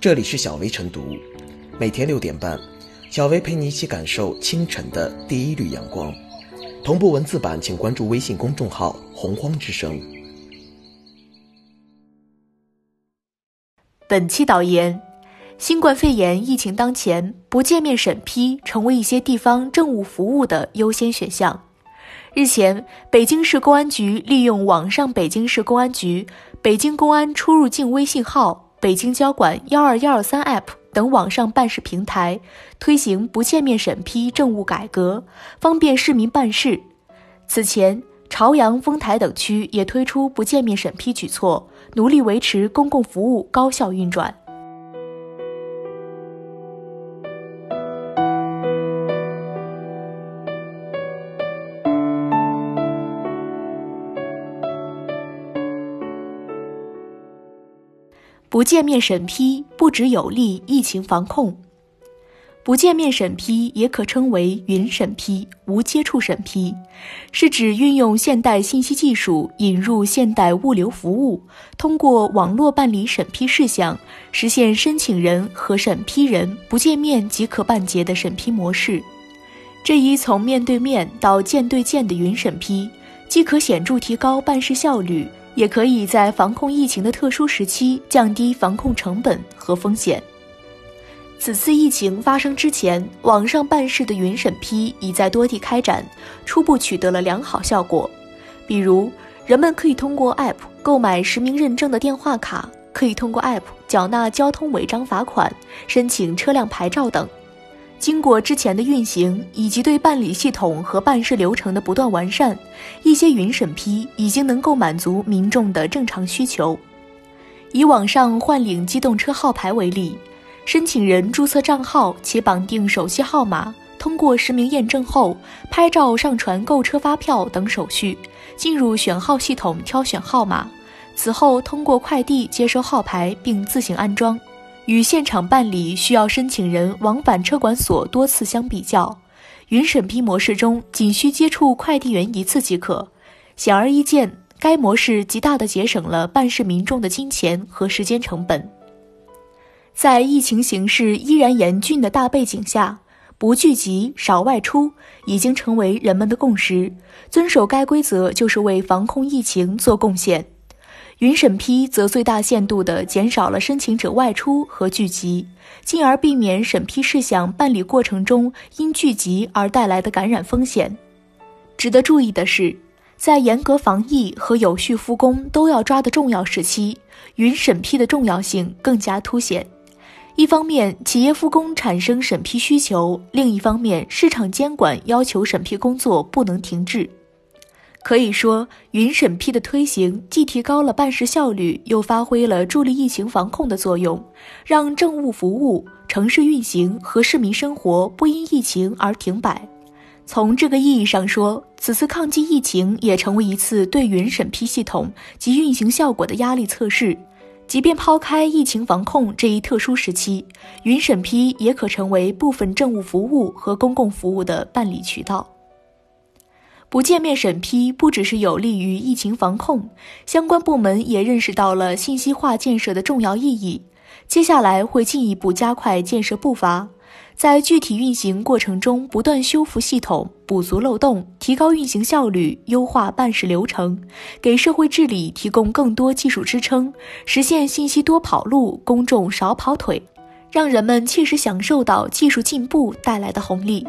这里是小薇晨读，每天六点半，小薇陪你一起感受清晨的第一缕阳光。同步文字版，请关注微信公众号“洪荒之声”。本期导言：新冠肺炎疫情当前，不见面审批成为一些地方政务服务的优先选项。日前，北京市公安局利用网上北京市公安局、北京公安出入境微信号、北京交管幺二幺二三 App 等网上办事平台，推行不见面审批政务改革，方便市民办事。此前，朝阳、丰台等区也推出不见面审批举措，努力维持公共服务高效运转。不见面审批不只有利疫情防控，不见面审批也可称为云审批、无接触审批，是指运用现代信息技术引入现代物流服务，通过网络办理审批事项，实现申请人和审批人不见面即可办结的审批模式。这一从面对面到件对件的云审批，既可显著提高办事效率。也可以在防控疫情的特殊时期降低防控成本和风险。此次疫情发生之前，网上办事的云审批已在多地开展，初步取得了良好效果。比如，人们可以通过 App 购买实名认证的电话卡，可以通过 App 缴纳交通违章罚款、申请车辆牌照等。经过之前的运行以及对办理系统和办事流程的不断完善，一些云审批已经能够满足民众的正常需求。以网上换领机动车号牌为例，申请人注册账号且绑定手机号码，通过实名验证后，拍照上传购车发票等手续，进入选号系统挑选号码，此后通过快递接收号牌并自行安装。与现场办理需要申请人往返车管所多次相比较，云审批模式中仅需接触快递员一次即可。显而易见，该模式极大地节省了办事民众的金钱和时间成本。在疫情形势依然严峻的大背景下，不聚集、少外出已经成为人们的共识。遵守该规则就是为防控疫情做贡献。云审批则最大限度地减少了申请者外出和聚集，进而避免审批事项办理过程中因聚集而带来的感染风险。值得注意的是，在严格防疫和有序复工都要抓的重要时期，云审批的重要性更加凸显。一方面，企业复工产生审批需求；另一方面，市场监管要求审批工作不能停滞。可以说，云审批的推行既提高了办事效率，又发挥了助力疫情防控的作用，让政务服务、城市运行和市民生活不因疫情而停摆。从这个意义上说，此次抗击疫情也成为一次对云审批系统及运行效果的压力测试。即便抛开疫情防控这一特殊时期，云审批也可成为部分政务服务和公共服务的办理渠道。不见面审批不只是有利于疫情防控，相关部门也认识到了信息化建设的重要意义。接下来会进一步加快建设步伐，在具体运行过程中不断修复系统、补足漏洞、提高运行效率、优化办事流程，给社会治理提供更多技术支撑，实现信息多跑路、公众少跑腿，让人们切实享受到技术进步带来的红利。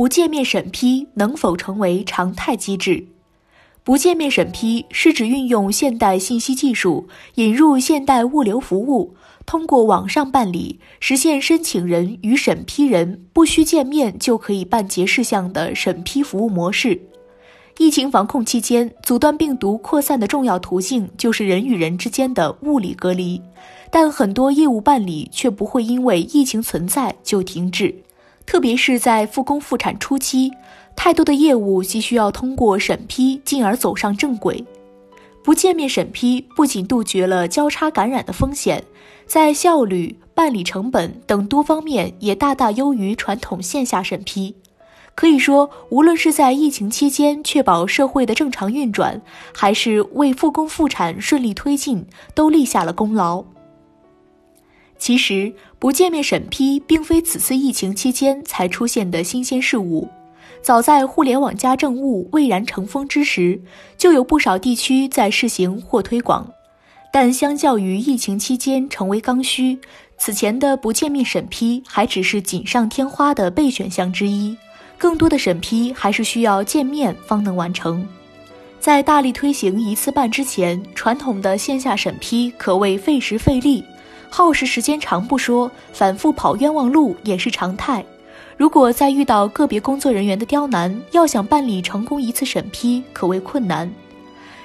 不见面审批能否成为常态机制？不见面审批是指运用现代信息技术，引入现代物流服务，通过网上办理，实现申请人与审批人不需见面就可以办结事项的审批服务模式。疫情防控期间，阻断病毒扩散的重要途径就是人与人之间的物理隔离，但很多业务办理却不会因为疫情存在就停止。特别是在复工复产初期，太多的业务既需要通过审批，进而走上正轨。不见面审批不仅杜绝了交叉感染的风险，在效率、办理成本等多方面也大大优于传统线下审批。可以说，无论是在疫情期间确保社会的正常运转，还是为复工复产顺利推进，都立下了功劳。其实，不见面审批并非此次疫情期间才出现的新鲜事物，早在互联网加政务蔚然成风之时，就有不少地区在试行或推广。但相较于疫情期间成为刚需，此前的不见面审批还只是锦上添花的备选项之一。更多的审批还是需要见面方能完成。在大力推行一次办之前，传统的线下审批可谓费时费力，耗时时间长不说，反复跑冤枉路也是常态。如果再遇到个别工作人员的刁难，要想办理成功一次审批，可谓困难。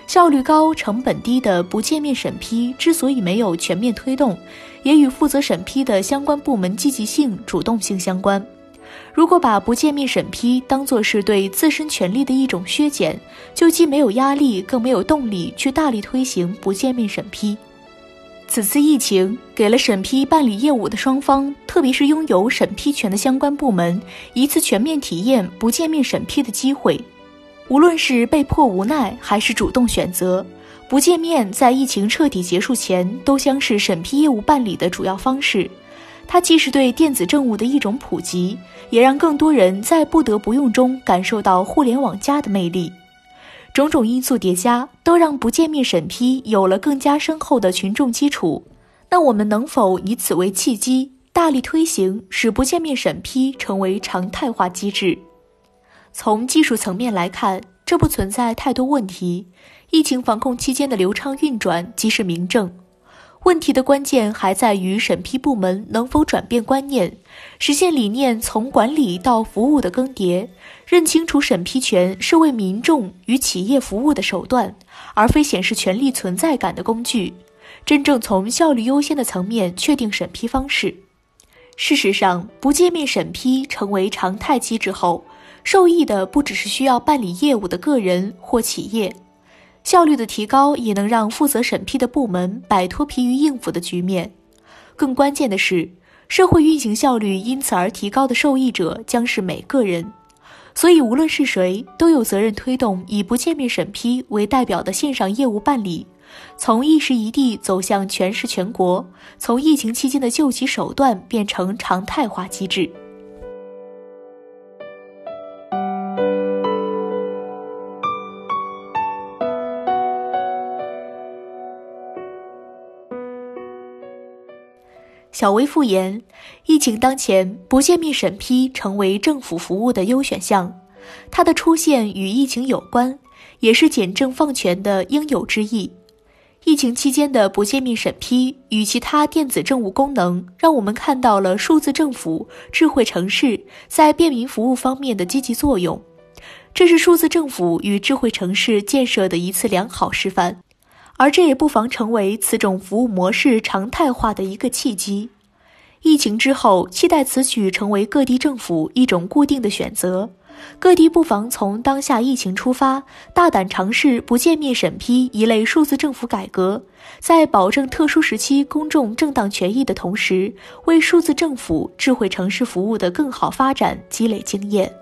效率高、成本低的不见面审批之所以没有全面推动，也与负责审批的相关部门积极性、主动性相关。如果把不见面审批当作是对自身权利的一种削减，就既没有压力，更没有动力去大力推行不见面审批。此次疫情给了审批办理业务的双方，特别是拥有审批权的相关部门，一次全面体验不见面审批的机会。无论是被迫无奈，还是主动选择，不见面在疫情彻底结束前，都将是审批业务办理的主要方式。它既是对电子政务的一种普及，也让更多人在不得不用中感受到互联网加的魅力。种种因素叠加，都让不见面审批有了更加深厚的群众基础。那我们能否以此为契机，大力推行，使不见面审批成为常态化机制？从技术层面来看，这不存在太多问题。疫情防控期间的流畅运转即是明证。问题的关键还在于审批部门能否转变观念，实现理念从管理到服务的更迭，认清楚审批权是为民众与企业服务的手段，而非显示权力存在感的工具。真正从效率优先的层面确定审批方式。事实上，不见面审批成为常态机制后，受益的不只是需要办理业务的个人或企业。效率的提高也能让负责审批的部门摆脱疲于应付的局面。更关键的是，社会运行效率因此而提高的受益者将是每个人。所以，无论是谁，都有责任推动以不见面审批为代表的线上业务办理，从一时一地走向全市全国，从疫情期间的救急手段变成常态化机制。小微复言，疫情当前，不见面审批成为政府服务的优选项。它的出现与疫情有关，也是简政放权的应有之义。疫情期间的不见面审批与其他电子政务功能，让我们看到了数字政府、智慧城市在便民服务方面的积极作用。这是数字政府与智慧城市建设的一次良好示范。而这也不妨成为此种服务模式常态化的一个契机。疫情之后，期待此举成为各地政府一种固定的选择。各地不妨从当下疫情出发，大胆尝试不见面审批一类数字政府改革，在保证特殊时期公众正当权益的同时，为数字政府、智慧城市服务的更好发展积累经验。